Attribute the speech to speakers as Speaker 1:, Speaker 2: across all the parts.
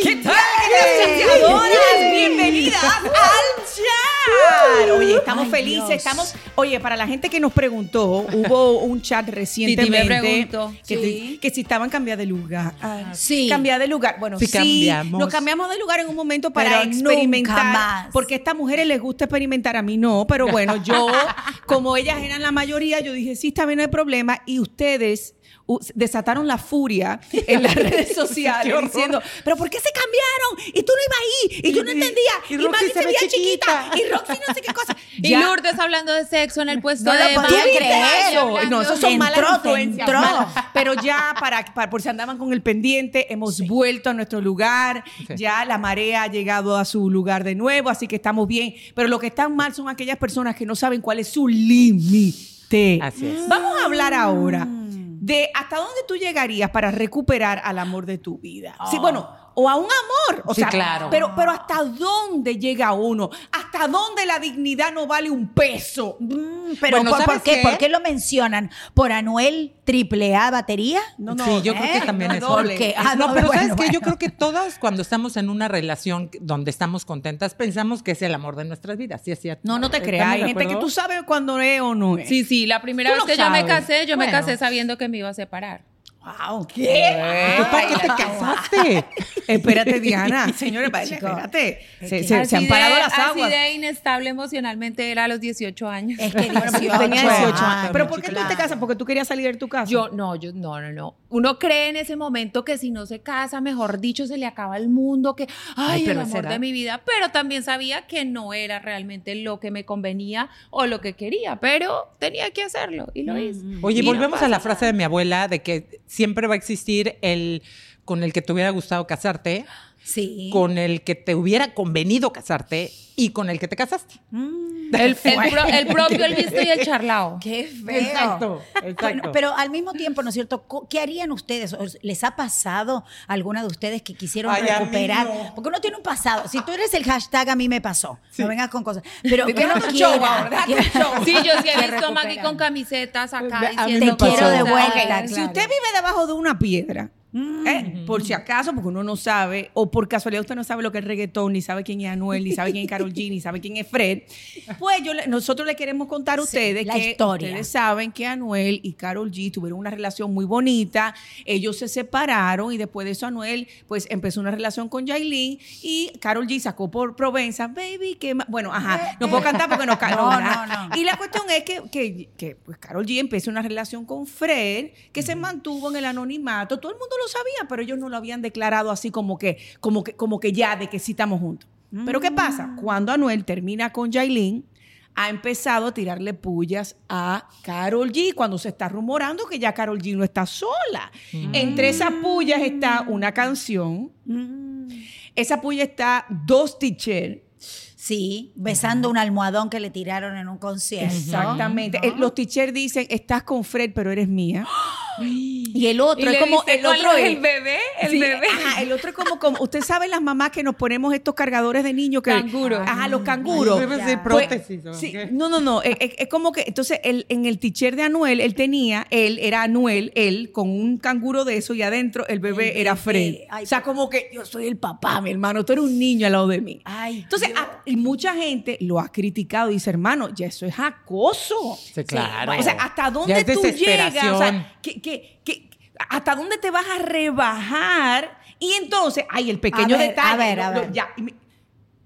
Speaker 1: ¿Qué tal, queridas? Bienvenidas al chat. Oye, estamos
Speaker 2: Ay,
Speaker 1: felices,
Speaker 2: Dios.
Speaker 1: estamos. Oye, para la gente que nos preguntó, hubo un chat recientemente
Speaker 3: preguntó.
Speaker 1: que,
Speaker 2: Sí.
Speaker 1: que si estaban cambiadas de lugar.
Speaker 2: Sí.
Speaker 1: Cambiada de lugar. Bueno, sí,
Speaker 4: Sí, cambiamos.
Speaker 1: nos cambiamos de lugar en un momento para
Speaker 2: Pero
Speaker 1: experimentar.
Speaker 2: nunca más.
Speaker 1: Porque a estas mujeres les gusta experimentar, a mí no. Pero bueno, yo, como ellas eran la mayoría, yo dije, sí, está bien, no hay problema. Y ustedes uh, desataron la furia en las redes sociales diciendo, pero ¿por qué se cambiaron? Y tú no ibas ahí, y tú no
Speaker 4: Y-
Speaker 1: entendías,
Speaker 4: y
Speaker 1: y,
Speaker 4: Roxy
Speaker 1: Maggie
Speaker 4: se
Speaker 1: se
Speaker 4: ve
Speaker 1: veía chiquita,
Speaker 4: chiquita.
Speaker 1: y Roxy no sé qué cosa.
Speaker 3: Y Lourdes hablando de sexo en el puesto
Speaker 2: No
Speaker 3: de Maggie,
Speaker 2: creer.
Speaker 1: No, eso son malas influencias. Pero ya, para, para- por si andaban con el pendiente, hemos vuelto a nuestro lugar.
Speaker 4: Sí.
Speaker 1: Ya la marea ha llegado a su lugar de nuevo, así que estamos bien. Pero lo que están mal son aquellas personas que no saben cuál es su límite.
Speaker 4: Así es.
Speaker 1: Vamos a hablar ahora de hasta dónde tú llegarías para recuperar al amor de tu vida. Sí, bueno, o a un amor. O
Speaker 4: Sí,
Speaker 1: sea,
Speaker 4: claro.
Speaker 1: Pero, pero hasta dónde llega uno? ¿Hasta dónde la dignidad no vale un peso?
Speaker 2: Mm, Pero
Speaker 4: Bueno,
Speaker 2: ¿por,
Speaker 4: ¿sabes
Speaker 2: por qué?
Speaker 4: qué?
Speaker 2: ¿por qué lo mencionan? ¿Por Anuel triple A batería?
Speaker 1: No, no,
Speaker 4: sí, yo creo
Speaker 2: ¿eh?
Speaker 4: que también
Speaker 1: no,
Speaker 4: es
Speaker 1: doble.
Speaker 2: Porque- ah,
Speaker 4: no,
Speaker 2: no,
Speaker 4: pero
Speaker 2: bueno,
Speaker 4: ¿sabes qué? Yo
Speaker 2: bueno.
Speaker 4: creo que todas cuando estamos en una relación donde estamos contentas pensamos que es el amor de nuestras vidas. Sí, es cierto.
Speaker 1: No, no te
Speaker 4: ¿Estamos
Speaker 1: creas. Hay gente que tú sabes cuándo es o no es.
Speaker 3: Sí, sí, la primera
Speaker 1: Tú
Speaker 3: vez que yo me
Speaker 1: sabes.
Speaker 3: casé, yo me
Speaker 1: Bueno.
Speaker 3: casé sabiendo que me iba a separar.
Speaker 1: Wow, ¿qué?
Speaker 4: ¿Tú para qué te casaste?
Speaker 1: Espérate, Diana. Señores, espérate. Se, han parado
Speaker 3: de-
Speaker 1: las aguas.
Speaker 3: Así de inestable emocionalmente era a los 18 años.
Speaker 2: Es que
Speaker 1: Bueno,
Speaker 2: 18,
Speaker 1: tenía 18
Speaker 2: ah,
Speaker 1: años. Pero ¿por qué tú te casas? Porque tú querías salir de tu casa.
Speaker 3: Yo, no, yo, no, no, no. Uno cree en ese momento que si no se casa, mejor dicho, se le acaba el mundo, que, ay,
Speaker 4: Ay, pero
Speaker 3: el amor de mi vida. Pero también sabía que no era realmente lo que me convenía o lo que quería, pero tenía que hacerlo y lo hice.
Speaker 4: Oye,
Speaker 3: Y
Speaker 4: volvemos a la
Speaker 3: nada.
Speaker 4: frase de mi abuela de que siempre va a existir el con el que te hubiera gustado casarte,
Speaker 2: Sí.
Speaker 4: con el que te hubiera convenido casarte y con el que te casaste.
Speaker 2: Mm,
Speaker 3: El, el pro- el propio, el visto y el charlao.
Speaker 2: Qué feo.
Speaker 4: Exacto, exacto.
Speaker 2: Bueno, pero al mismo tiempo, ¿no es cierto? ¿Qué harían ustedes? ¿Os- ¿Les ha pasado a alguna de ustedes que quisieron
Speaker 4: Ay,
Speaker 2: recuperar?
Speaker 4: no.
Speaker 2: Porque uno tiene un pasado. Si tú eres el hashtag, a mí me pasó. No vengas con cosas. Pero que
Speaker 1: tu show show.
Speaker 3: Sí, yo sí he
Speaker 2: que
Speaker 3: visto a Maggie con camisetas acá
Speaker 4: A
Speaker 3: diciendo
Speaker 4: Te quiero
Speaker 2: de vuelta, claro.
Speaker 1: Si usted vive debajo de una piedra, eh, por si acaso, porque uno no sabe, o por casualidad usted no sabe lo que es reggaetón, ni sabe quién es Anuel, ni sabe quién es Carol G, ni sabe quién es Fred, pues yo le- nosotros le queremos contar a
Speaker 2: Sí,
Speaker 1: ustedes
Speaker 2: la
Speaker 1: que
Speaker 2: historia.
Speaker 1: ustedes saben que Anuel y Carol G tuvieron una relación muy bonita, ellos se separaron y después de eso Anuel pues empezó una relación con Yailin y Carol G sacó por Provenza, baby, que ma-". bueno, ajá, no puedo cantar porque no canto.
Speaker 2: No, no, no.
Speaker 1: Y la cuestión es que, que, que, pues Carol G empezó una relación con Fred, que se mantuvo en el anonimato. Todo el mundo lo sabía, pero ellos no lo habían declarado así como que, como que, como que ya, de que sí estamos juntos. Pero ¿qué pasa? Cuando Anuel termina con Yailin, ha empezado a tirarle pullas a Carol G cuando se está rumorando que ya Carol G no está sola. Entre esas pullas está una canción,
Speaker 2: Mm,
Speaker 1: esa puya está dos teachers.
Speaker 2: Sí, besando un almohadón que le tiraron en un concierto.
Speaker 1: Exactamente. Eh, Los teachers dicen, estás con Fred, pero eres mía. Y el otro
Speaker 3: Y
Speaker 1: es como
Speaker 3: dice,
Speaker 1: el
Speaker 3: ¿cuál
Speaker 1: otro
Speaker 3: es
Speaker 1: es
Speaker 3: el bebé? El
Speaker 1: Sí,
Speaker 3: bebé.
Speaker 1: Ajá, el otro es como, como usted sabe las mamás que nos ponemos estos cargadores de niños que
Speaker 3: Canguro.
Speaker 1: Ajá, los canguros.
Speaker 4: Ay,
Speaker 1: Pues,
Speaker 4: prótesis, ¿o
Speaker 1: sí, no, no, no. Es, como que, entonces, el, en el teacher de Anuel, él tenía, él era Anuel, él con un canguro de eso y adentro el bebé
Speaker 2: El
Speaker 1: era. Fred.
Speaker 2: Ay,
Speaker 1: o sea, como que yo soy el papá, mi hermano, tú eres un niño al lado de mí.
Speaker 2: Ay,
Speaker 1: Entonces, a- y mucha gente lo ha criticado y dice, hermano, ya eso es acoso.
Speaker 4: Sí, claro.
Speaker 1: O sea, ¿hasta dónde tú llegas? O sea, ¿qué- qué- qué- ¿hasta dónde te vas a rebajar? Y entonces, ay, el pequeño
Speaker 2: A ver,
Speaker 1: detalle.
Speaker 2: a ver, a
Speaker 1: no,
Speaker 2: ver.
Speaker 1: ya, y,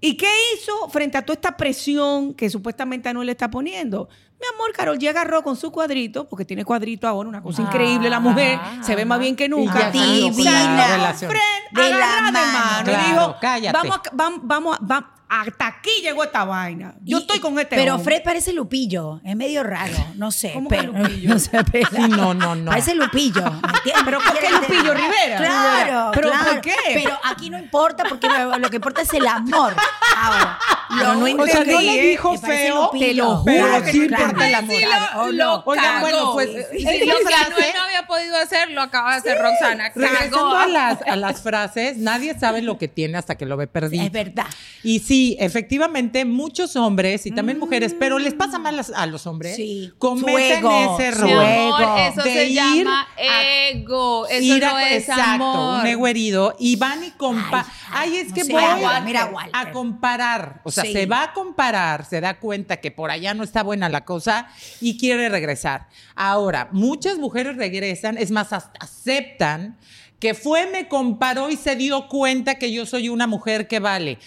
Speaker 1: ¿y qué hizo frente a toda esta presión que supuestamente Anuel le está poniendo? Mi amor, Carol ya agarró con su cuadrito, porque tiene cuadrito ahora, una cosa increíble la mujer, se ve más bien que nunca.
Speaker 4: relación.
Speaker 1: Fred,
Speaker 2: De la mano.
Speaker 1: mano. y
Speaker 4: Claro,
Speaker 1: dijo,
Speaker 4: cállate.
Speaker 1: Vamos, a- vam- vamos, a- vam- hasta aquí llegó esta vaina. Yo
Speaker 2: Y-
Speaker 1: estoy con este
Speaker 2: Pero
Speaker 1: hombre.
Speaker 2: Fred parece Lupillo. Es medio raro. No sé.
Speaker 1: ¿Cómo que
Speaker 2: pero,
Speaker 1: Lupillo?
Speaker 2: No sé, pero-
Speaker 4: Sí, no, no, no.
Speaker 2: Parece Lupillo. ¿me entiendes?
Speaker 1: Pero ¿por qué Lupillo Rivera?
Speaker 2: Claro.
Speaker 1: ¿Pero
Speaker 2: claro.
Speaker 1: por qué?
Speaker 2: Pero aquí no importa porque lo, lo que importa es el amor. Ahora.
Speaker 1: Pero no
Speaker 4: O sea, no
Speaker 1: entendí,
Speaker 4: le dijo feo,
Speaker 2: Lupillo.
Speaker 1: te lo juro
Speaker 4: pero
Speaker 1: que
Speaker 4: sí
Speaker 1: no
Speaker 4: importa
Speaker 1: entendí.
Speaker 4: el amor.
Speaker 3: Sí, lo,
Speaker 2: Oh,
Speaker 3: lo
Speaker 2: no.
Speaker 4: Oigan,
Speaker 3: cagó.
Speaker 4: bueno, pues,
Speaker 3: Y
Speaker 4: esta
Speaker 3: lo que
Speaker 4: frase-
Speaker 3: Anuel no había podido hacer, lo acaba de hacer Roxana.
Speaker 4: Regresando
Speaker 3: Cagó.
Speaker 4: a las, a las frases, nadie sabe lo que tiene hasta que lo ve perdido.
Speaker 2: Es verdad.
Speaker 4: Y sí, efectivamente, muchos hombres y también mujeres, pero les pasa mal a los hombres,
Speaker 2: Sí.
Speaker 4: cometen ese error.
Speaker 2: ego.
Speaker 3: amor, eso
Speaker 4: de
Speaker 3: se
Speaker 4: ir
Speaker 3: llama
Speaker 4: a-
Speaker 3: ego. Eso
Speaker 4: ir
Speaker 3: no
Speaker 4: a-
Speaker 3: es
Speaker 4: exacto,
Speaker 3: amor.
Speaker 4: un ego herido. y van y comparan. Ay, es
Speaker 2: no
Speaker 4: que
Speaker 2: sé,
Speaker 4: voy
Speaker 2: Walter,
Speaker 4: a,
Speaker 2: mira, Walter.
Speaker 4: a comparar. O sea,
Speaker 2: Sí.
Speaker 4: se va a comparar, se da cuenta que por allá no está buena la cosa y quiere regresar. Ahora, muchas mujeres regresan, es más, hasta aceptan que fue, me comparó y se dio cuenta que yo soy una mujer que vale.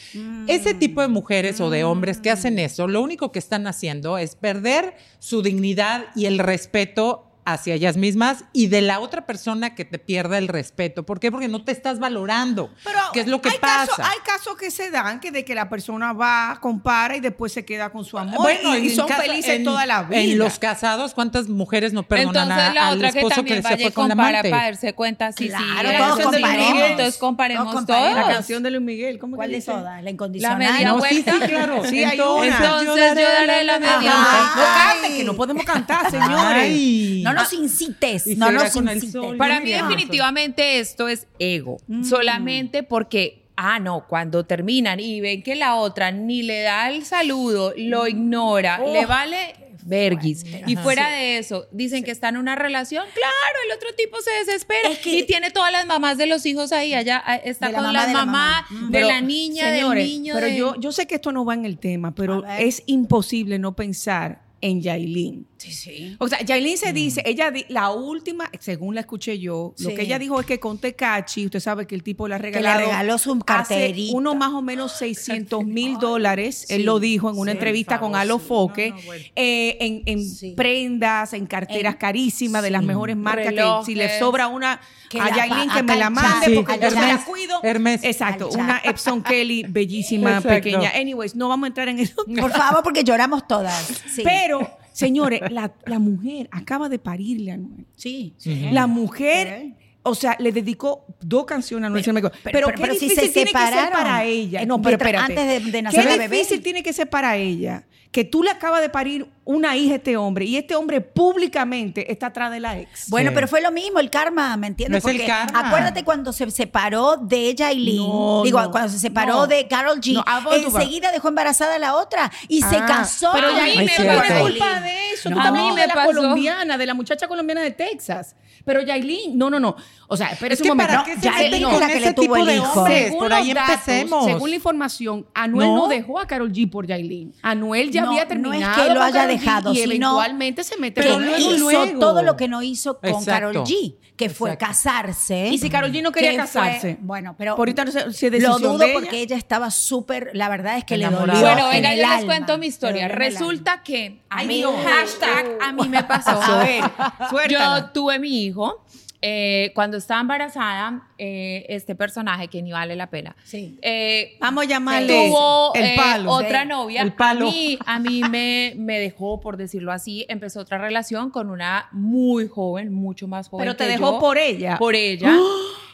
Speaker 4: Ese tipo de mujeres o de hombres que hacen eso, lo único que están haciendo es perder su dignidad y el respeto hacia ellas mismas y de la otra persona que te pierda el respeto. ¿Por qué? Porque no te estás valorando.
Speaker 1: Pero
Speaker 4: ¿Qué es lo que
Speaker 1: hay
Speaker 4: pasa?
Speaker 1: Casos, hay casos que se dan que de que la persona va, compara y después se queda con su amor
Speaker 4: Bueno,
Speaker 1: y, y son
Speaker 4: casa-
Speaker 1: felices
Speaker 4: en-
Speaker 1: toda la vida.
Speaker 4: En los casados, ¿cuántas mujeres no perdonan
Speaker 3: Entonces
Speaker 4: a-
Speaker 3: la
Speaker 4: al
Speaker 3: otra que
Speaker 4: esposo
Speaker 3: también
Speaker 4: que se fue con la
Speaker 3: compara
Speaker 4: amante?
Speaker 3: para darse cuenta sí,
Speaker 2: Claro,
Speaker 3: sí.
Speaker 2: todos comparemos.
Speaker 3: Entonces comparemos
Speaker 2: Todos
Speaker 3: todos.
Speaker 2: comparemos.
Speaker 1: la canción de Luis Miguel, ¿cómo
Speaker 2: ¿Cuál
Speaker 1: que dice?
Speaker 2: todas? La incondicional.
Speaker 3: La media
Speaker 4: No, sí,
Speaker 3: vuelta.
Speaker 4: sí, claro.
Speaker 1: Sí, hay
Speaker 4: Entonces,
Speaker 1: una.
Speaker 3: Entonces yo daré la media
Speaker 2: Ajá.
Speaker 1: No
Speaker 3: vuelta.
Speaker 1: canten, que no podemos cantar, señores.
Speaker 4: Ay.
Speaker 2: No nos incites,
Speaker 4: Y
Speaker 2: no nos incites.
Speaker 4: sol.
Speaker 3: Para mí definitivamente esto es ego,
Speaker 2: Mm.
Speaker 3: solamente porque, ah, no, cuando terminan y ven que la otra ni le da el saludo, lo ignora,
Speaker 2: Oh,
Speaker 3: le vale verguis. Y fuera de eso, dicen que está en una relación, claro, el otro tipo se desespera
Speaker 2: Es que-
Speaker 3: y tiene todas las mamás de los hijos ahí, allá ah, está
Speaker 2: la
Speaker 3: con
Speaker 2: mamá
Speaker 3: las
Speaker 2: de la mamá.
Speaker 3: de
Speaker 1: Pero,
Speaker 3: la niña,
Speaker 1: señores,
Speaker 3: del niño.
Speaker 1: Pero
Speaker 3: de-
Speaker 1: yo, yo sé que esto no va en el tema, pero es imposible no pensar en Yailin.
Speaker 2: Sí, sí.
Speaker 1: O sea, Yailin se dice, ella, di- la última, según la escuché yo, lo
Speaker 2: Sí.
Speaker 1: que ella dijo es que con Tecachi, usted sabe que el tipo le ha
Speaker 2: le
Speaker 1: regalado.
Speaker 2: regaló su
Speaker 1: hace
Speaker 2: carterita.
Speaker 1: uno más o menos 600 mil dólares, él lo dijo en una
Speaker 2: sí,
Speaker 1: entrevista con
Speaker 4: famoso.
Speaker 1: Alo Foque,
Speaker 4: No, no, bueno.
Speaker 1: eh, en, en
Speaker 2: Sí.
Speaker 1: prendas, en carteras
Speaker 2: En-
Speaker 1: carísimas de las mejores marcas, que si le sobra una
Speaker 2: Que
Speaker 1: a Yailin que me la mande
Speaker 4: Sí,
Speaker 1: porque yo se la
Speaker 4: Hermes,
Speaker 1: cuido.
Speaker 4: Hermes.
Speaker 1: Exacto, una Epson Kelly bellísima,
Speaker 4: Exacto.
Speaker 1: pequeña. Anyways, no vamos a entrar en eso.
Speaker 2: Por favor, porque lloramos todas. Sí.
Speaker 1: Pero, señores, la, la mujer acaba de parirle a Anuel.
Speaker 2: sí.
Speaker 1: La mujer, o sea, le dedicó dos canciones a Anuel. si no me equivoco.
Speaker 2: pero-
Speaker 1: Pero,
Speaker 2: pero-
Speaker 1: qué
Speaker 2: pero si
Speaker 1: difícil
Speaker 2: se
Speaker 1: tiene que ser para ella.
Speaker 2: Eh,
Speaker 1: No, pero espérate.
Speaker 2: antes de- de nacer
Speaker 1: qué
Speaker 2: el bebé.
Speaker 1: difícil tiene que ser para ella que tú le acabas de parir una hija a este hombre y este hombre públicamente está atrás de la ex.
Speaker 2: Bueno,
Speaker 4: Sí.
Speaker 2: pero fue lo mismo, el karma, ¿me entiendes?
Speaker 4: No es el
Speaker 2: Porque
Speaker 4: karma.
Speaker 2: acuérdate cuando se separó de ella y
Speaker 1: No,
Speaker 2: digo,
Speaker 1: no,
Speaker 2: cuando se separó
Speaker 1: no.
Speaker 2: de Carol G,
Speaker 1: ¿a
Speaker 2: enseguida dejó embarazada a la otra y se
Speaker 1: Ah,
Speaker 2: casó.
Speaker 1: Pero ya
Speaker 3: Ay,
Speaker 1: ahí
Speaker 3: me Yailin.
Speaker 1: culpa de eso.
Speaker 2: No.
Speaker 1: Tú también
Speaker 3: A mí
Speaker 1: de
Speaker 3: me
Speaker 1: la
Speaker 3: pasó.
Speaker 1: colombiana, de la muchacha colombiana de Texas. Pero Yailin, no, no, no. O sea, espérese
Speaker 4: Es
Speaker 1: un
Speaker 4: que
Speaker 1: momento.
Speaker 4: para qué se
Speaker 1: Yailin
Speaker 2: la
Speaker 4: con
Speaker 2: le
Speaker 4: ese tipo
Speaker 2: el
Speaker 4: de hombres?
Speaker 1: Según
Speaker 4: Por ahí
Speaker 1: datos,
Speaker 4: empecemos.
Speaker 1: según la información, Anuel no, dejó a Carol G por Yailin. Anuel ya había
Speaker 2: no es
Speaker 1: terminado.
Speaker 2: que lo haya dejado,
Speaker 1: y
Speaker 2: sino
Speaker 1: eventualmente se mete
Speaker 4: Pero
Speaker 1: con
Speaker 2: hizo
Speaker 4: luego.
Speaker 2: todo lo que no hizo con
Speaker 4: Exacto.
Speaker 2: Carol G, que fue
Speaker 4: Exacto.
Speaker 2: casarse.
Speaker 1: Y si Karol G no quería
Speaker 2: que
Speaker 1: casarse.
Speaker 2: bueno, pero
Speaker 1: Ahorita no sé si es
Speaker 2: lo dudo
Speaker 1: de ella.
Speaker 2: porque ella estaba súper, la verdad es que
Speaker 4: Enamorada.
Speaker 2: le dolió.
Speaker 3: Bueno,
Speaker 2: en
Speaker 3: venga,
Speaker 2: el
Speaker 3: yo les cuento mi historia. Resulta que a
Speaker 1: Ay,
Speaker 3: hashtag, a mí me pasó.
Speaker 1: A ver, suéltala.
Speaker 3: Yo tuve mi hijo. Eh, cuando estaba embarazada, eh, este personaje que ni vale la pena.
Speaker 2: Sí.
Speaker 3: eh,
Speaker 1: Vamos a llamarle
Speaker 3: tuvo
Speaker 1: el
Speaker 3: eh,
Speaker 1: palo.
Speaker 3: otra novia.
Speaker 4: el palo.
Speaker 3: A mí, a mí me, me dejó, por decirlo así, empezó otra relación con una muy joven, mucho más joven.
Speaker 1: Pero te
Speaker 3: que
Speaker 1: dejó
Speaker 3: yo,
Speaker 1: por ella.
Speaker 3: Por ella.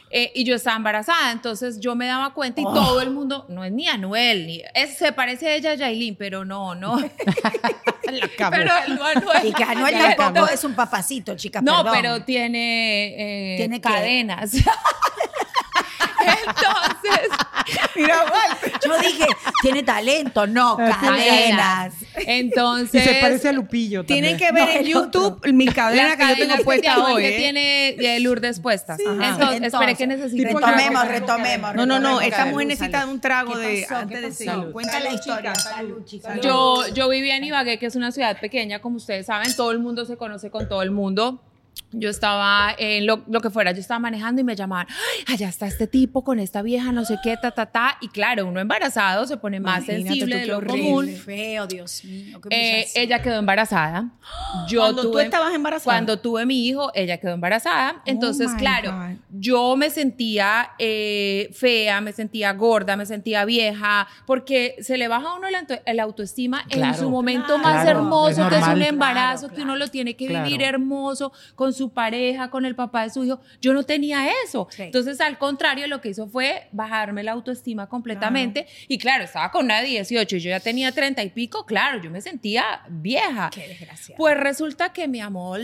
Speaker 3: Eh, y yo estaba embarazada, entonces yo me daba cuenta y
Speaker 1: Oh.
Speaker 3: todo el mundo, no es ni Anuel, ni, es, se parece a ella a Yailin, pero no, no. pero no Anuel.
Speaker 2: Y que Anuel tampoco es un papacito, chicas.
Speaker 3: No,
Speaker 2: perdón.
Speaker 3: pero tiene, eh,
Speaker 2: ¿Tiene
Speaker 3: cadenas. Entonces,
Speaker 1: Mira, Walter.
Speaker 2: Yo dije, tiene talento, no, cadenas.
Speaker 3: Entonces.
Speaker 4: Y se parece a Lupillo
Speaker 1: Tienen
Speaker 4: también.
Speaker 1: que ver
Speaker 2: No,
Speaker 1: en YouTube mi cadena que yo tengo puesta
Speaker 3: tiene,
Speaker 1: hoy.
Speaker 3: que
Speaker 1: ¿eh?
Speaker 3: tiene Lourdes puestas.
Speaker 1: Ajá.
Speaker 3: Entonces, espere que necesito.
Speaker 2: Retomemos, retomemos.
Speaker 1: No, no, no. Esta mujer necesita un trago
Speaker 2: ¿Qué
Speaker 1: de antes
Speaker 2: ¿Qué
Speaker 1: de seguir.
Speaker 2: Cuenta la historia.
Speaker 1: chicas,
Speaker 2: Salud, chicas.
Speaker 3: Yo, yo vivía en Ibagué, que es una ciudad pequeña, como ustedes saben, todo el mundo se conoce con todo el mundo. Yo estaba en lo, lo que fuera, yo estaba manejando y me llamaban, "Ay, allá está este tipo con esta vieja, no sé qué, ta, ta, ta. Y claro, uno embarazado se pone más
Speaker 1: Imagínate
Speaker 3: sensible
Speaker 1: tú,
Speaker 3: de lo
Speaker 1: horrible.
Speaker 3: común.
Speaker 2: Feo, Dios mío. qué
Speaker 3: Eh, ella quedó embarazada. Yo
Speaker 1: Cuando tú
Speaker 3: tuve-
Speaker 1: estabas embarazada.
Speaker 3: Cuando tuve mi hijo, ella quedó embarazada. Entonces,
Speaker 1: my
Speaker 3: claro,
Speaker 1: God.
Speaker 3: yo me sentía eh, fea, me sentía gorda, me sentía vieja, porque se le baja a uno auto- la autoestima en
Speaker 4: Claro.
Speaker 3: su momento
Speaker 2: Claro.
Speaker 3: más hermoso,
Speaker 4: es
Speaker 3: que es un embarazo,
Speaker 2: Claro,
Speaker 3: que uno lo tiene que
Speaker 4: Claro.
Speaker 3: vivir hermoso con su pareja, con el papá de su hijo. Yo no tenía eso.
Speaker 2: Sí.
Speaker 3: Entonces, al contrario, lo que hizo fue bajarme la autoestima completamente. Y claro, estaba con una de 18 y yo ya tenía 30 y pico, claro, yo me sentía vieja.
Speaker 2: Qué desgracia.
Speaker 3: Pues resulta que mi amor,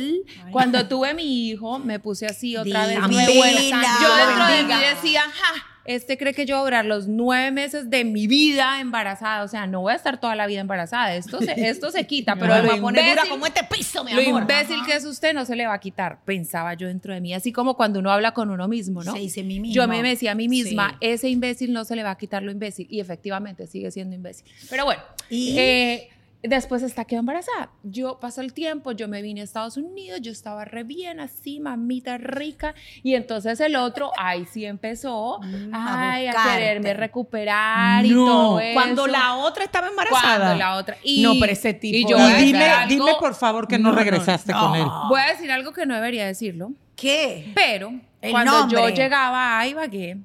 Speaker 3: cuando tuve mi hijo, me puse así otra vez de buena. Yo dentro de mí decía, ja, este cree que yo voy a durar los nueve meses de mi vida embarazada. O sea, no voy a estar toda la vida embarazada. Esto se, esto se quita, pero lo
Speaker 1: lo pone dura
Speaker 3: imbécil,
Speaker 1: como este piso, mi
Speaker 3: lo
Speaker 1: amor.
Speaker 3: imbécil
Speaker 2: Ajá.
Speaker 3: que es usted no se le va a quitar, pensaba yo dentro de mí. Así como cuando uno habla con uno mismo, ¿no?
Speaker 2: Se dice mí mismo.
Speaker 3: Yo me decía a mí misma,
Speaker 2: Sí.
Speaker 3: ese imbécil no se le va a quitar lo imbécil. Y efectivamente sigue siendo imbécil. Pero bueno,
Speaker 2: ¿Y?
Speaker 3: eh, después está quedó embarazada. Yo pasó el tiempo, yo me vine a Estados Unidos, yo estaba re bien así, mamita rica. Y entonces el otro, ahí sí empezó,
Speaker 2: Mm, a
Speaker 3: ay, a,
Speaker 2: buscarte.
Speaker 3: quererme recuperar y
Speaker 1: No,
Speaker 3: todo eso.
Speaker 1: cuando la otra estaba embarazada.
Speaker 3: Cuando la otra. Y,
Speaker 1: No, pero ese tipo
Speaker 3: Y yo
Speaker 4: Y dime,
Speaker 3: algo-
Speaker 4: dime por favor que no, regresaste
Speaker 1: no.
Speaker 4: con él.
Speaker 3: Voy a decir algo que no debería decirlo.
Speaker 2: ¿Qué?
Speaker 3: Pero
Speaker 2: El
Speaker 3: cuando yo llegaba a Ibagué,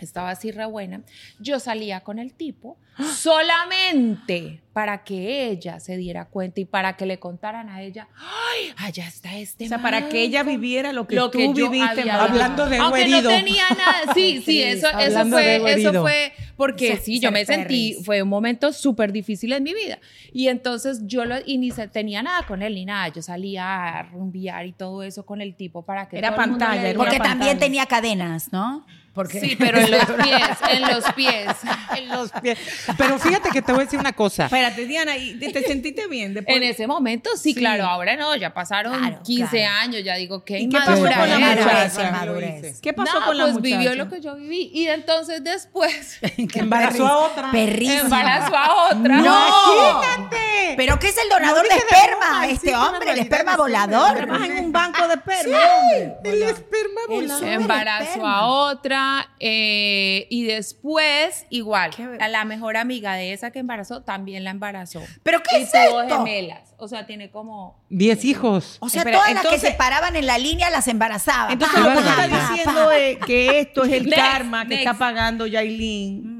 Speaker 3: estaba así re buena, yo salía con el tipo solamente para que ella se diera cuenta y para que le contaran a ella, ay, allá está este
Speaker 1: O sea, para que ella
Speaker 3: man".
Speaker 1: viviera lo que
Speaker 3: Lo
Speaker 1: tú
Speaker 3: que
Speaker 1: viviste.
Speaker 4: Hablando de
Speaker 3: Aunque
Speaker 4: herido.
Speaker 3: no tenía nada. Sí, sí,
Speaker 2: Sí,
Speaker 3: eso, eso fue, eso fue porque
Speaker 2: Ser-
Speaker 3: sí, yo me sentí, fue un momento súper difícil en mi vida. Y entonces yo lo, y ni se, tenía nada con él ni nada. Yo salía a rumbear y todo eso con el tipo para que
Speaker 1: Era pantalla, era
Speaker 2: Porque también
Speaker 1: pantalla.
Speaker 2: tenía cadenas, ¿no? Porque
Speaker 3: Sí, pero en los pies, en los pies.
Speaker 4: En los pies. Pero fíjate que te voy a decir una cosa.
Speaker 1: Espérate, Diana, ¿y te, te sentiste bien? Después?
Speaker 3: En ese momento, sí,
Speaker 1: Sí.
Speaker 3: claro, ahora no, ya pasaron
Speaker 2: Claro,
Speaker 3: 15
Speaker 2: claro.
Speaker 3: años, ya digo, qué
Speaker 1: ¿Y qué pasó con la.
Speaker 2: Madurez.
Speaker 1: ¿Qué pasó
Speaker 3: No,
Speaker 1: con la
Speaker 3: pues
Speaker 1: muchacha?
Speaker 3: vivió lo que yo viví. Y entonces después
Speaker 4: Embarazó a otra.
Speaker 2: Perrísima.
Speaker 3: embarazó a otra.
Speaker 2: ¡No! ¿Pero qué es el donador
Speaker 4: No
Speaker 2: de esperma?
Speaker 4: broma,
Speaker 2: este
Speaker 4: sí,
Speaker 2: hombre, el esperma
Speaker 4: sí,
Speaker 2: volador.
Speaker 1: Trabaja en un banco de esperma.
Speaker 4: El esperma
Speaker 2: El
Speaker 4: volado.
Speaker 2: súper
Speaker 3: embarazó
Speaker 2: esperma.
Speaker 3: a otra eh, y después igual a la mejor amiga de esa que embarazó también la embarazó
Speaker 2: ¿Pero qué
Speaker 3: y
Speaker 2: es
Speaker 3: tuvo
Speaker 2: esto?
Speaker 3: gemelas o sea tiene como
Speaker 4: Diez hijos.
Speaker 2: O sea,
Speaker 1: Espera,
Speaker 2: todas las que se paraban en la línea las embarazaba.
Speaker 1: Entonces,
Speaker 2: Pa,
Speaker 1: lo que
Speaker 2: pa,
Speaker 1: diciendo es que esto es el
Speaker 3: Next,
Speaker 1: karma que
Speaker 3: next.
Speaker 1: está pagando Yailin.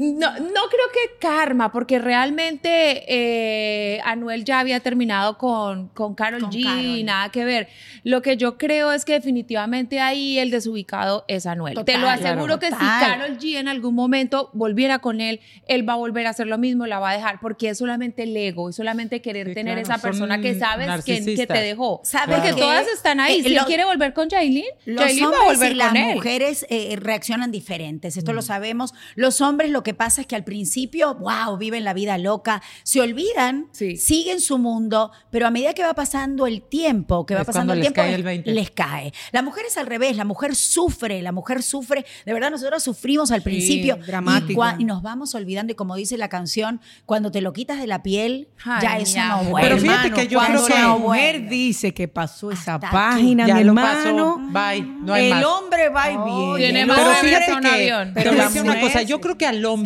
Speaker 3: No, no creo que karma, porque realmente eh, Anuel ya había terminado con, con Carol
Speaker 2: Con
Speaker 3: G,
Speaker 2: Karol.
Speaker 3: nada que ver. Lo que yo creo es que definitivamente ahí el desubicado es Anuel. Te lo aseguro
Speaker 2: claro,
Speaker 3: que si. Carol G en algún momento volviera con él, él va a volver a hacer lo mismo, la va a dejar, porque es solamente el ego, es solamente querer
Speaker 4: Sí,
Speaker 3: tener
Speaker 4: claro,
Speaker 3: esa persona
Speaker 4: son
Speaker 3: que sabes que, que te dejó.
Speaker 2: ¿Sabe
Speaker 3: porque
Speaker 2: qué?
Speaker 3: todas están ahí.
Speaker 2: Eh,
Speaker 3: si
Speaker 2: lo-
Speaker 3: él quiere volver con Jailin, Jailin va a volver
Speaker 2: y las
Speaker 3: con él.
Speaker 2: mujeres eh, reaccionan diferentes, esto lo sabemos. Los hombres lo que pasa es que al principio, wow, viven la vida loca, se olvidan,
Speaker 3: Sí.
Speaker 2: siguen su mundo, pero a medida que va pasando el tiempo, que va
Speaker 4: Es
Speaker 2: pasando el
Speaker 4: les
Speaker 2: tiempo,
Speaker 4: cae el 20.
Speaker 2: les cae. La mujer es al revés, la mujer sufre, la mujer sufre, de verdad nosotros sufrimos al principio
Speaker 1: dramático.
Speaker 2: y, nos vamos olvidando y como dice la canción, cuando te lo quitas de la piel,
Speaker 3: Ay,
Speaker 2: ya eso no vuelve.
Speaker 4: Pero fíjate que yo
Speaker 1: cuando
Speaker 4: creo que-
Speaker 1: la
Speaker 2: no
Speaker 1: mujer dice que pasó esa
Speaker 2: Hasta
Speaker 1: página,
Speaker 4: Ya
Speaker 1: mi hermano,
Speaker 4: pasó. Bye. No hay
Speaker 1: el
Speaker 4: más.
Speaker 1: hombre va y
Speaker 2: Oh,
Speaker 1: viene.
Speaker 3: tiene más
Speaker 4: Pero fíjate
Speaker 3: un
Speaker 4: que,
Speaker 3: avión.
Speaker 4: te
Speaker 1: Pero
Speaker 4: voy a
Speaker 1: la
Speaker 4: decir una cosa, yo creo que al hombre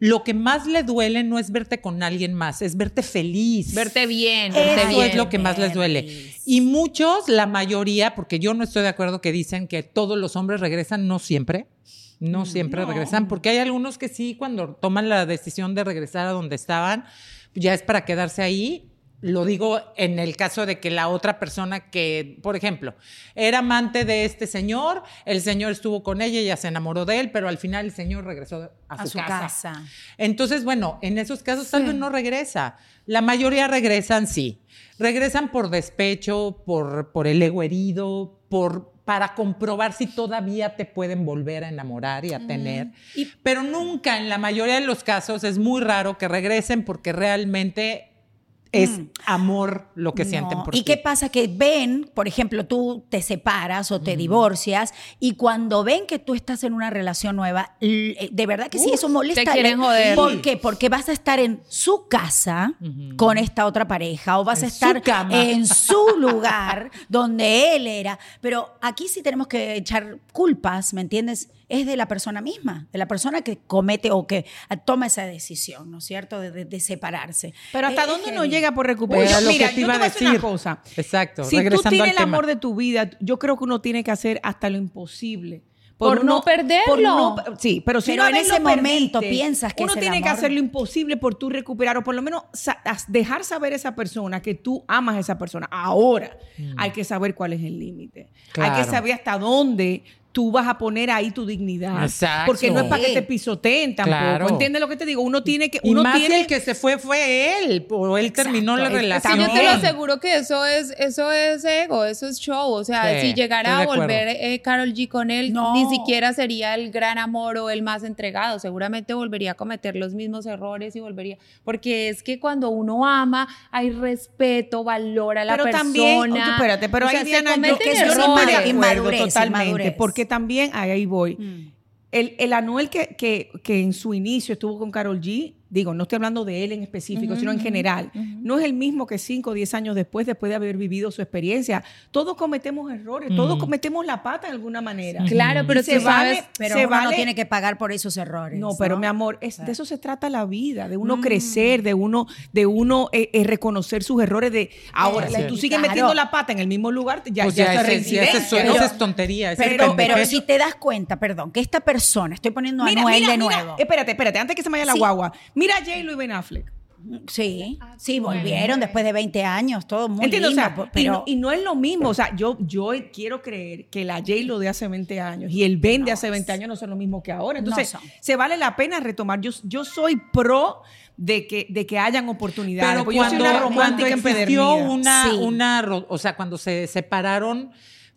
Speaker 4: lo que más le duele no es verte con alguien más, es verte feliz.
Speaker 3: Verte bien, verte
Speaker 4: Eso
Speaker 3: bien.
Speaker 4: es lo que más les duele.
Speaker 2: Feliz.
Speaker 4: Y muchos, la mayoría, porque yo no estoy de acuerdo que dicen que todos los hombres regresan, no siempre. No siempre regresan, porque hay algunos que sí, cuando toman la decisión de regresar a donde estaban, ya es para quedarse ahí. Lo digo en el caso de que la otra persona que, por ejemplo, era amante de este señor, el señor estuvo con ella, ella se enamoró de él, pero al final el señor regresó a,
Speaker 2: A
Speaker 4: su,
Speaker 2: su
Speaker 4: casa.
Speaker 2: casa.
Speaker 4: Entonces, bueno, en esos casos tal vez no regresa. La mayoría regresan, sí. Regresan por despecho, por, por el ego herido, por, para comprobar si todavía te pueden volver a enamorar y a tener. Pero nunca, en la mayoría de los casos, es muy raro que regresen porque realmente es amor lo que
Speaker 2: No.
Speaker 4: sienten por
Speaker 2: ¿Y
Speaker 4: ti.
Speaker 2: qué pasa? Que ven, por ejemplo, tú te separas o te divorcias y cuando ven que tú estás en una relación nueva, eh, de verdad que sí, eso molesta.
Speaker 3: te quieren joder.
Speaker 2: ¿Por qué? Porque vas a estar en su casa con esta otra pareja o vas
Speaker 4: En
Speaker 2: a estar en su lugar donde él era. Pero aquí sí tenemos que echar culpas, ¿me entiendes? Es de la persona misma, de la persona que comete o que toma esa decisión, ¿no es cierto? De, de- de separarse.
Speaker 1: Pero hasta
Speaker 2: Es- es
Speaker 1: dónde uno llega por recuperar. Mira,
Speaker 4: que te
Speaker 1: yo
Speaker 4: iba
Speaker 1: te
Speaker 4: a
Speaker 1: voy a decir una cosa.
Speaker 4: Exacto,
Speaker 1: Si tú tienes
Speaker 4: al
Speaker 1: el
Speaker 4: tema.
Speaker 1: amor de tu vida, yo creo que uno tiene que hacer hasta lo imposible.
Speaker 3: Por no perderlo.
Speaker 1: no- sí, pero si
Speaker 2: Pero
Speaker 1: una
Speaker 2: en ese momento
Speaker 1: perdiste,
Speaker 2: piensas que
Speaker 1: uno
Speaker 2: es el
Speaker 1: tiene que hacer lo imposible por tú recuperar o por lo menos sa- dejar saber a esa persona que tú amas a esa persona. Ahora hay que saber cuál es el límite. Hay que saber hasta dónde tú vas a poner ahí tu dignidad.
Speaker 4: Exacto.
Speaker 1: Porque no es para que te pisoteen tampoco.
Speaker 4: Claro.
Speaker 1: ¿Entiendes lo que te digo? Uno tiene que.
Speaker 4: Y
Speaker 1: Uno
Speaker 4: más
Speaker 1: tiene
Speaker 4: el que se fue fue él, o él terminó la relación.
Speaker 3: Sí, yo te lo aseguro que eso es, eso es ego, eso es show. O sea,
Speaker 4: Sí,
Speaker 3: si llegara a volver eh, Carol G con él,
Speaker 2: No.
Speaker 3: ni siquiera sería el gran amor o el más entregado. Seguramente volvería a cometer los mismos errores y volvería. Porque es que cuando uno ama, hay respeto, valora a la
Speaker 1: pero
Speaker 3: persona.
Speaker 1: también, oye, espérate, pero
Speaker 3: O
Speaker 1: ahí
Speaker 3: sea, se
Speaker 1: Diana, yo,
Speaker 3: cometen
Speaker 1: que yo no
Speaker 3: errores.
Speaker 2: Inmadurez,
Speaker 1: totalmente,
Speaker 2: inmadurez.
Speaker 1: porque también ahí, voy.
Speaker 2: Mm.
Speaker 1: El, el Anuel que, que, que en su inicio estuvo con Carol G, digo, no estoy hablando de él en específico, sino en general, no es el mismo que 5 o 10 años después, después de haber vivido su experiencia. Todos cometemos errores, todos cometemos la pata de alguna manera.
Speaker 3: Claro, pero
Speaker 1: se
Speaker 3: sabes-
Speaker 1: vale-
Speaker 2: Pero
Speaker 1: se
Speaker 2: uno no
Speaker 1: vale-
Speaker 2: tiene que pagar por esos errores.
Speaker 1: no, pero mi amor, es, de eso se trata la vida, de uno crecer, de uno, de uno eh, eh, reconocer sus errores. De ahora,
Speaker 2: es.
Speaker 1: tú sigues
Speaker 2: Claro.
Speaker 1: metiendo la pata en el mismo lugar, ya,
Speaker 4: Pues
Speaker 1: ya, es
Speaker 4: ese- ya ese es-
Speaker 1: reincidencia,
Speaker 4: esa es tontería. ese es
Speaker 2: Pero, pero si te das cuenta, perdón, que esta persona, estoy poniendo a
Speaker 1: Mira, mira,
Speaker 2: de
Speaker 1: mira,
Speaker 2: nuevo.
Speaker 1: espérate, espérate, antes que se me vaya la
Speaker 2: Sí.
Speaker 1: guagua. Mira a J-Lo y Ben Affleck.
Speaker 2: Sí, sí, volvieron después de 20 años, todo muy
Speaker 1: ¿Entiendes? O
Speaker 2: lindo.
Speaker 1: sea,
Speaker 2: po-
Speaker 1: y,
Speaker 2: pero
Speaker 1: no, y no es lo mismo. O sea, yo, yo quiero creer que la J-Lo de hace 20 años y el Ben de hace 20 años no son lo mismo que ahora. Entonces,
Speaker 2: No
Speaker 1: se vale la pena retomar. Yo, yo soy pro de que, de que hayan oportunidades.
Speaker 4: Pero
Speaker 1: porque yo soy
Speaker 4: cuando,
Speaker 1: una
Speaker 4: cuando
Speaker 1: romántica
Speaker 4: existió
Speaker 1: empedernida.
Speaker 4: una,
Speaker 2: Sí.
Speaker 4: una, ro- o sea, cuando se separaron,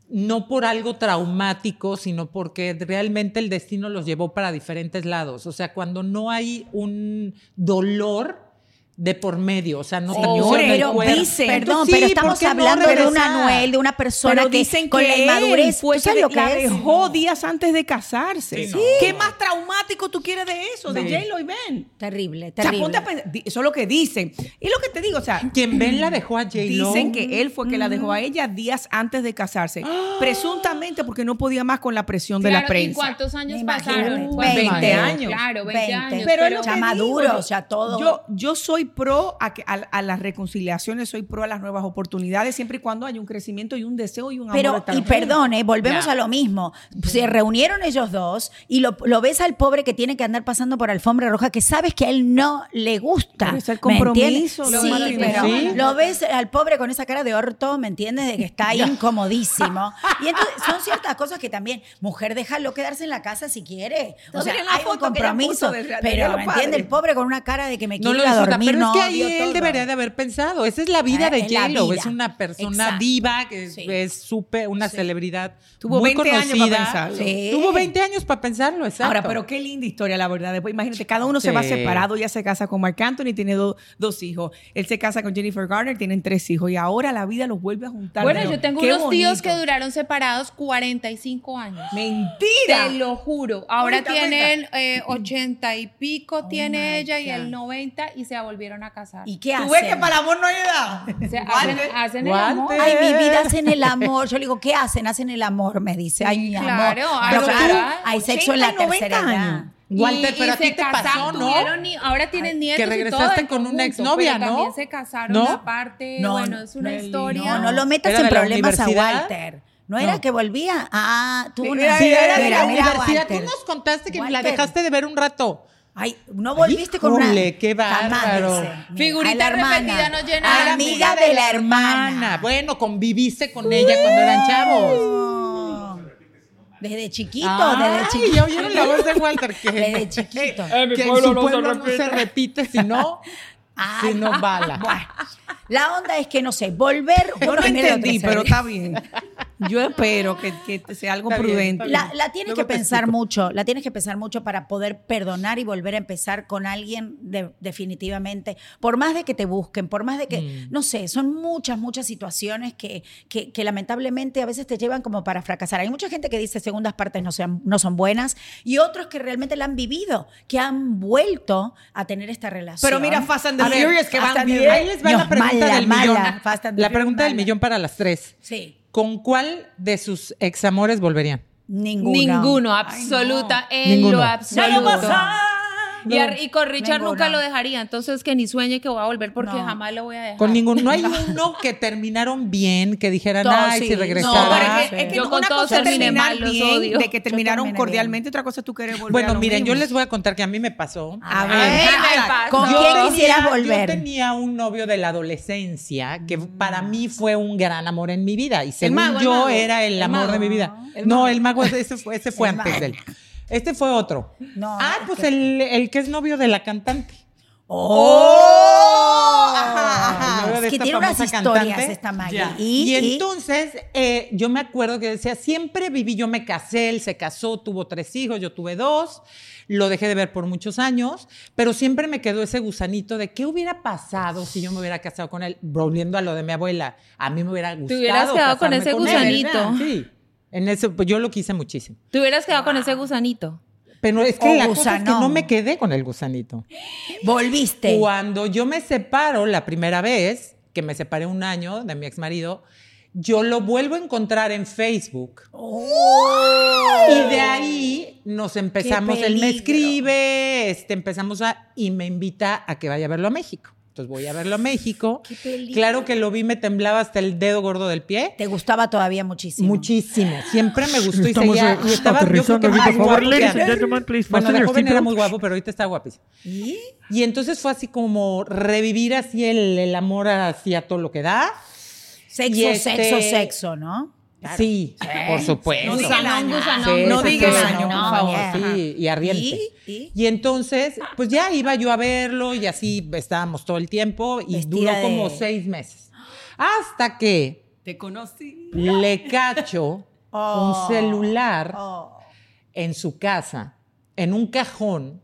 Speaker 4: no por algo traumático, sino porque realmente el destino los llevó para diferentes lados. O sea, cuando no hay un dolor de por medio, o sea, no te
Speaker 1: Señores, pero dicen-
Speaker 2: Perdón,
Speaker 4: Sí,
Speaker 2: pero
Speaker 4: ¿por
Speaker 2: estamos
Speaker 4: no
Speaker 2: hablando de un? Anuel, de una persona
Speaker 1: Pero
Speaker 2: que
Speaker 1: dicen
Speaker 2: con
Speaker 1: que
Speaker 2: la inmadurez,
Speaker 1: fue
Speaker 2: ¿tú sabes
Speaker 1: que
Speaker 2: lo que
Speaker 1: la
Speaker 2: es?
Speaker 1: dejó días antes de casarse.
Speaker 5: Sí, no.
Speaker 1: ¿Qué más traumático tú quieres de eso? De. J-Lo y Ben.
Speaker 2: Terrible,
Speaker 1: O sea,
Speaker 2: terrible.
Speaker 1: ponte a pensar, di- eso es lo que dicen. Y lo que te digo, o sea,
Speaker 4: Quien ven la dejó a J-Lo.
Speaker 1: Dicen que él fue que la dejó a ella días antes de casarse. Presuntamente porque no podía más con la presión de la
Speaker 3: Claro, ¿Y
Speaker 1: prensa.
Speaker 3: cuántos años pasaron?
Speaker 2: 20
Speaker 3: ¿Cuántos
Speaker 1: años.
Speaker 3: Claro, 20,
Speaker 2: 20.
Speaker 3: años.
Speaker 1: Pero es lo
Speaker 2: Ya
Speaker 1: que
Speaker 2: maduro,
Speaker 1: digo,
Speaker 2: o sea, todo.
Speaker 1: Yo, yo soy pro a, que, a, a las reconciliaciones, soy pro a las nuevas oportunidades, siempre y cuando haya un crecimiento y un deseo y un amor.
Speaker 2: Pero, y ¿eh? volvemos
Speaker 4: Ya.
Speaker 2: a lo mismo. Se reunieron ellos dos y lo, lo ves al pobre que tiene que andar pasando por alfombra roja, que sabes que a él no le gusta.
Speaker 1: Pero es el
Speaker 2: ¿me
Speaker 1: compromiso,
Speaker 2: entiendes?
Speaker 1: lo
Speaker 2: Sí, pero
Speaker 4: Sí.
Speaker 2: lo ves al pobre con esa cara de orto, ¿me entiendes? De que está incomodísimo. Y entonces son ciertas cosas que también, mujer, déjalo quedarse en la casa si quiere. O sea, hay un compromiso. pero, ¿me entiendes? El pobre con una cara de que me
Speaker 4: No
Speaker 2: dormir,
Speaker 4: pero
Speaker 2: no,
Speaker 4: es que ahí él
Speaker 2: todo.
Speaker 4: debería de haber pensado. Esa es la vida
Speaker 2: Eh,
Speaker 4: de J-Lo.
Speaker 2: vida.
Speaker 4: Es una persona
Speaker 2: Exacto.
Speaker 4: diva, que
Speaker 2: Sí.
Speaker 4: es súper, una celebridad
Speaker 1: Tuvo
Speaker 4: muy
Speaker 1: 20 años para pensarlo.
Speaker 2: Sí.
Speaker 4: Tuvo 20 años para pensarlo, exacto.
Speaker 1: Ahora, pero qué linda historia, la verdad. Después, imagínate, cada uno se va separado. Ella se casa con Marc Anthony, tiene do- dos hijos. Él se casa con Jennifer Garner, tienen tres hijos. Y ahora la vida los vuelve a juntar.
Speaker 3: Bueno, yo tengo
Speaker 1: qué
Speaker 3: unos tíos que duraron separados 45 años.
Speaker 1: ¡Mentira!
Speaker 3: Te lo juro. Ahora
Speaker 1: Cuenta,
Speaker 3: tienen eh, 80 y pico, tiene
Speaker 2: my
Speaker 3: ella, y el 90, y se volvieron a casar.
Speaker 2: ¿Y qué
Speaker 1: ¿Tú
Speaker 2: hacen?
Speaker 1: ves que para el amor no hay edad?
Speaker 3: Se hacen, hacen el amor.
Speaker 2: Ay, mi vida hacen el amor. Yo le digo, ¿qué hacen? Hacen el amor, me dice. Ay, mi amor.
Speaker 3: claro,
Speaker 2: Pero claro, hay sexo en la
Speaker 1: 80 y 90
Speaker 2: tercera edad.
Speaker 1: años.
Speaker 4: Walter,
Speaker 3: Y-
Speaker 4: pero
Speaker 3: y
Speaker 4: a ti te pasó, ¿no?
Speaker 3: ahora tienen nietos
Speaker 4: que
Speaker 3: y todo
Speaker 4: regresaste con una exnovia, ¿no?
Speaker 3: También se casaron
Speaker 4: ¿No?
Speaker 3: aparte.
Speaker 2: No,
Speaker 3: bueno, es una
Speaker 1: Nelly,
Speaker 3: historia.
Speaker 2: No, no lo metas
Speaker 4: ¿Era
Speaker 2: en
Speaker 4: la
Speaker 2: problemas a? Walter. ¿No era
Speaker 4: No.
Speaker 2: que volvía? Ah, tuvo una...
Speaker 1: Era-
Speaker 4: Sí, era de
Speaker 2: Mira,
Speaker 4: la
Speaker 2: mira,
Speaker 4: universidad. Tú
Speaker 2: Walter.
Speaker 4: nos contaste que la
Speaker 2: Walter.
Speaker 4: dejaste de ver un rato.
Speaker 2: Ay, no volviste con una...
Speaker 4: Híjole, qué bárbaro.
Speaker 3: Figurita repetida no llena
Speaker 2: Amiga,
Speaker 3: Amiga
Speaker 2: de la hermana.
Speaker 4: Bueno, conviviste con ella cuando eran chavos.
Speaker 2: Oh. Desde chiquito, desde chiquito.
Speaker 4: ya oyeron la voz de Walter. Que,
Speaker 2: Desde chiquito.
Speaker 4: que en su pueblo no se repite, si no,
Speaker 2: Ay,
Speaker 4: si no bala.
Speaker 2: Bueno, la onda es que, no sé, volver...
Speaker 1: Yo no entendí, pero está bien. Yo espero que, que sea algo
Speaker 4: Está bien,
Speaker 1: prudente.
Speaker 2: La, la tienes
Speaker 4: Luego
Speaker 2: que pensar
Speaker 4: explico.
Speaker 2: mucho, la tienes que pensar mucho para poder perdonar y volver a empezar con alguien de- definitivamente. Por más de que te busquen, por más de que,
Speaker 4: Mm.
Speaker 2: no sé, son muchas, muchas situaciones que, que, que lamentablemente a veces te llevan como para fracasar. Hay mucha gente que dice segundas partes no, sean, no son buenas y otros que realmente la han vivido, que han vuelto a tener esta relación.
Speaker 1: Pero mira, Fast and the
Speaker 2: ver,
Speaker 1: Furious, que van bien.
Speaker 4: Ahí les va
Speaker 2: No,
Speaker 4: la pregunta
Speaker 2: mala,
Speaker 4: del
Speaker 2: mala,
Speaker 4: millón.
Speaker 2: Fast and
Speaker 4: La pregunta del
Speaker 2: mala.
Speaker 4: millón para las tres.
Speaker 2: Sí,
Speaker 4: ¿Con cuál de sus examores volverían?
Speaker 2: ninguno.
Speaker 3: Ninguno, absoluta, en
Speaker 4: Ninguno.
Speaker 3: lo
Speaker 4: Ya
Speaker 3: absoluto. Y, a- y con Richard nunca lo dejaría, entonces que ni sueñe que voy a volver porque
Speaker 2: No.
Speaker 3: jamás lo voy a dejar.
Speaker 4: Con ningún, no hay uno que terminaron bien, que dijeran, ay,
Speaker 2: sí.
Speaker 4: si
Speaker 1: No,
Speaker 4: regresara.
Speaker 1: pero es que, es que
Speaker 3: Yo con
Speaker 1: una
Speaker 3: todos terminé
Speaker 1: terminar
Speaker 3: mal, los
Speaker 1: bien,
Speaker 3: odio.
Speaker 1: de que terminaron cordialmente, otra cosa tú querer volver a
Speaker 4: Bueno,
Speaker 1: lo
Speaker 4: miren, yo les voy a contar que a mí me pasó.
Speaker 2: A ver. ¿con quién quisieras volver?
Speaker 4: Yo tenía un novio de la adolescencia que para mí fue un gran amor en mi vida. Y según yo
Speaker 3: mago.
Speaker 4: era el, amor de mi vida. No, el mago, ese fue, ese fue
Speaker 2: El
Speaker 4: antes
Speaker 2: mago.
Speaker 4: Este fue otro.
Speaker 2: No,
Speaker 4: ah,
Speaker 2: es
Speaker 4: pues
Speaker 2: que-
Speaker 4: el, el que es novio de la cantante.
Speaker 2: ¡Oh!
Speaker 4: Ajá, ajá.
Speaker 2: Es que
Speaker 4: Esta
Speaker 2: tiene unas historias
Speaker 4: cantante.
Speaker 2: esta Maggie. Y,
Speaker 4: Y,
Speaker 2: y-
Speaker 4: entonces eh, yo me acuerdo que decía, siempre viví, yo me casé, él se casó, tuvo tres hijos, yo tuve dos, lo dejé de ver por muchos años, pero siempre me quedó ese gusanito de qué hubiera pasado si yo me hubiera casado con él, volviendo a lo de mi abuela, a mí me hubiera gustado.
Speaker 3: hubieras quedado con ese gusanito.
Speaker 4: Sí, en eso, pues yo lo quise muchísimo.
Speaker 3: Te hubieras quedado con ese gusanito.
Speaker 4: Pero es que
Speaker 2: O
Speaker 4: la cosa es que no me quedé con el gusanito.
Speaker 2: volviste.
Speaker 4: Cuando yo me separo la primera vez, que me separé un año de mi ex marido, yo lo vuelvo a encontrar en Facebook. Y de ahí nos empezamos, él me escribe, este, empezamos a, y me invita a que vaya a verlo a México. Entonces voy a verlo a México.
Speaker 2: Qué.
Speaker 4: Claro que lo vi, me temblaba hasta el dedo gordo del pie.
Speaker 2: Te gustaba todavía muchísimo.
Speaker 4: Muchísimo. Siempre me gustó y seguía.
Speaker 5: eh,
Speaker 4: Y estaba, yo creo que más
Speaker 5: por favor,
Speaker 4: guapo que
Speaker 5: ladies and
Speaker 4: antes.
Speaker 5: gentlemen, please
Speaker 4: Bueno, de joven era muy guapo, pero ahorita está guapísimo.
Speaker 2: ¿Y?
Speaker 4: Y entonces fue así como revivir así el, el amor hacia todo lo que da.
Speaker 2: Sexo,
Speaker 4: este-
Speaker 2: sexo, sexo, ¿no?
Speaker 4: Sí, por supuesto.
Speaker 1: No digan
Speaker 3: gusanón.
Speaker 4: Sí,
Speaker 1: No
Speaker 4: sí,
Speaker 1: digan por
Speaker 2: No,
Speaker 1: favor.
Speaker 2: yeah.
Speaker 4: Sí, y ardiente.
Speaker 2: ¿Y? ¿Y?
Speaker 4: Y entonces, pues ya iba yo a verlo y así estábamos todo el tiempo y
Speaker 2: Vestida
Speaker 4: duró
Speaker 2: de-
Speaker 4: como seis meses. Hasta que
Speaker 1: Te conocí.
Speaker 4: le cacho
Speaker 2: Oh.
Speaker 4: un celular
Speaker 2: Oh.
Speaker 4: en su casa, en un cajón,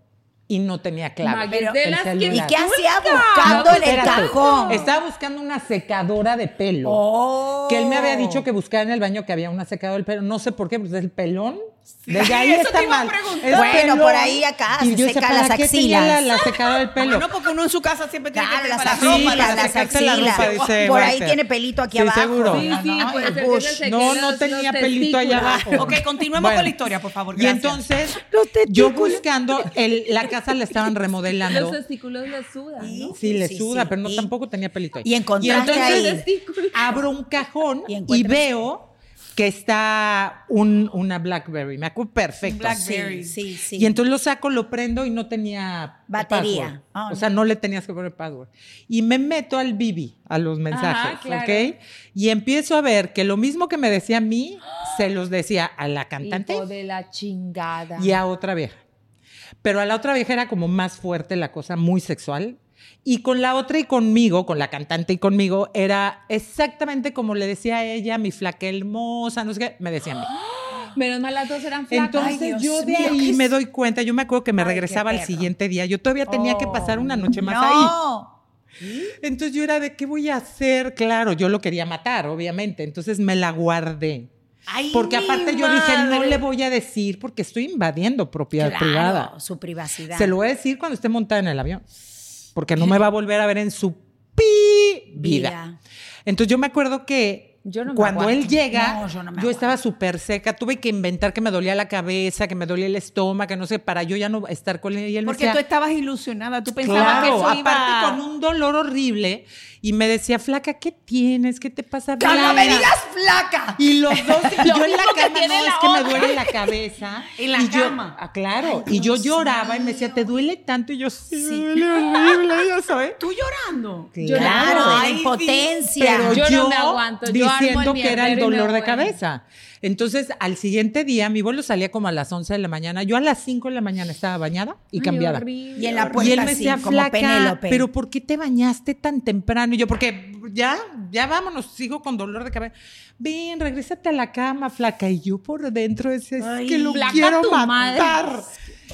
Speaker 4: y no tenía clave. El
Speaker 2: ¿Y qué hacía buscando
Speaker 4: No,
Speaker 2: en el cajón?
Speaker 4: Estaba buscando una secadora de pelo.
Speaker 2: Oh.
Speaker 4: Que él me había dicho que buscara en el baño que había una secadora del pelo. No sé por qué, porque es el pelón. Desde ahí
Speaker 1: eso
Speaker 4: está
Speaker 1: te iba a
Speaker 4: mal.
Speaker 1: preguntar.
Speaker 4: Es
Speaker 2: Bueno,
Speaker 4: pelón.
Speaker 2: por ahí acá
Speaker 4: Y
Speaker 2: se seca
Speaker 4: ¿para
Speaker 2: las
Speaker 4: qué tenía
Speaker 2: axilas.
Speaker 4: La, la secadora del pelo.
Speaker 1: No, porque uno en su casa siempre tiene
Speaker 2: Claro,
Speaker 1: que
Speaker 2: las
Speaker 1: preparar
Speaker 2: axilas,
Speaker 1: ropa
Speaker 2: las
Speaker 4: la ropa, dice
Speaker 2: Por ahí
Speaker 4: Walter.
Speaker 2: tiene pelito aquí
Speaker 4: Sí,
Speaker 2: abajo.
Speaker 4: seguro.
Speaker 3: Sí, sí,
Speaker 2: ¿no?
Speaker 3: puede
Speaker 2: El
Speaker 3: ser que
Speaker 2: bush.
Speaker 3: se seque
Speaker 4: No,
Speaker 3: los-
Speaker 4: no tenía
Speaker 3: los
Speaker 4: pelito ahí
Speaker 3: testículos.
Speaker 4: abajo.
Speaker 1: Ok, continuemos
Speaker 4: Bueno.
Speaker 1: con la historia, por favor.
Speaker 4: Y
Speaker 1: Gracias.
Speaker 4: entonces,
Speaker 2: Los
Speaker 4: yo
Speaker 2: testículos.
Speaker 4: buscando, el- la casa la estaban remodelando.
Speaker 3: Los testículos le sudan. ¿no?
Speaker 4: Sí, le
Speaker 2: Sí,
Speaker 4: suda,
Speaker 2: sí.
Speaker 4: pero no
Speaker 2: Y-
Speaker 4: tampoco tenía pelito ahí.
Speaker 2: y encontraste
Speaker 4: entonces abro un cajón
Speaker 2: Y
Speaker 4: y,
Speaker 2: encuentras-
Speaker 4: veo que está un, una Blackberry. Me acuerdo perfecto.
Speaker 1: Blackberry.
Speaker 2: Sí, sí, sí.
Speaker 4: Y entonces lo saco, lo prendo y no tenía
Speaker 2: Batería.
Speaker 4: password.
Speaker 2: Ah,
Speaker 4: o sea, no le tenías que poner password. Y me meto al Bibi, a los mensajes,
Speaker 3: claro.
Speaker 4: ¿ok? Y empiezo a ver que lo mismo que me decía a mí, se los decía a la cantante
Speaker 3: Hijo de la chingada.
Speaker 4: y a otra vieja. Pero a la otra vieja era como más fuerte la cosa, muy sexual. Y con la otra y conmigo, con la cantante y conmigo, era exactamente como le decía a ella, mi flaca hermosa, no sé qué, me decía a mí.
Speaker 3: Menos mal las dos eran flacas.
Speaker 4: Entonces
Speaker 2: Ay,
Speaker 4: yo de ahí me doy cuenta, yo me acuerdo que me
Speaker 2: Ay,
Speaker 4: regresaba al siguiente día, yo todavía tenía que pasar una noche más ahí.
Speaker 2: no.
Speaker 4: Entonces yo era de, ¿qué voy a hacer? Claro, yo lo quería matar, obviamente, entonces me la guardé.
Speaker 2: Ay,
Speaker 4: Porque aparte yo dije, no le voy a decir porque estoy invadiendo propiedad
Speaker 2: Claro,
Speaker 4: privada.
Speaker 2: su privacidad.
Speaker 4: Se lo voy a decir cuando esté montada en el avión. Porque no me va a volver a ver en su pi vida.
Speaker 2: Vida.
Speaker 4: Entonces yo me acuerdo que
Speaker 3: Yo no me
Speaker 4: cuando
Speaker 3: aguanto.
Speaker 4: él llega,
Speaker 2: No, yo no me
Speaker 4: yo estaba súper seca. Tuve que inventar que me dolía la cabeza, que me dolía el estómago, que no sé, para yo ya no estar con él. Y él me
Speaker 1: Porque
Speaker 4: decía,
Speaker 1: tú estabas ilusionada, tú pensabas que eso iba...
Speaker 4: aparte con un dolor horrible. Y me decía, flaca, ¿qué tienes? ¿Qué te pasa?
Speaker 2: ¡Que no
Speaker 4: Blanca?".
Speaker 2: me digas flaca!
Speaker 4: Y los dos, y
Speaker 3: Lo
Speaker 4: yo en la cama,
Speaker 3: tiene
Speaker 4: no,
Speaker 3: la
Speaker 4: es que me duele la cabeza.
Speaker 1: En la
Speaker 4: y yo-
Speaker 1: cama.
Speaker 4: ah, claro. y yo lloraba y me decía, ¿te duele tanto? Y yo, sí, me
Speaker 2: Sí.
Speaker 4: duele horrible, ya sabes.
Speaker 1: Tú llorando.
Speaker 2: Claro, la impotencia.
Speaker 4: Pero
Speaker 3: Yo
Speaker 4: yo,
Speaker 3: no me aguanto, yo
Speaker 4: diciendo que era el
Speaker 3: me
Speaker 4: dolor de cabeza. Entonces, al siguiente día, mi vuelo salía como a las 11 de la mañana. Yo a las 5 de la mañana estaba bañada y
Speaker 3: Ay,
Speaker 4: cambiada.
Speaker 3: horrible.
Speaker 2: Y en la
Speaker 4: Y
Speaker 2: puerta
Speaker 4: él me decía, flaca,
Speaker 2: Penélope.
Speaker 4: pero ¿por qué te bañaste tan temprano? Y yo, porque ya, ya vámonos, sigo con dolor de cabeza. Ven, regrésate a la cama, flaca. Y yo por dentro decía, es
Speaker 2: Ay,
Speaker 4: que lo quiero
Speaker 3: madre.
Speaker 4: matar.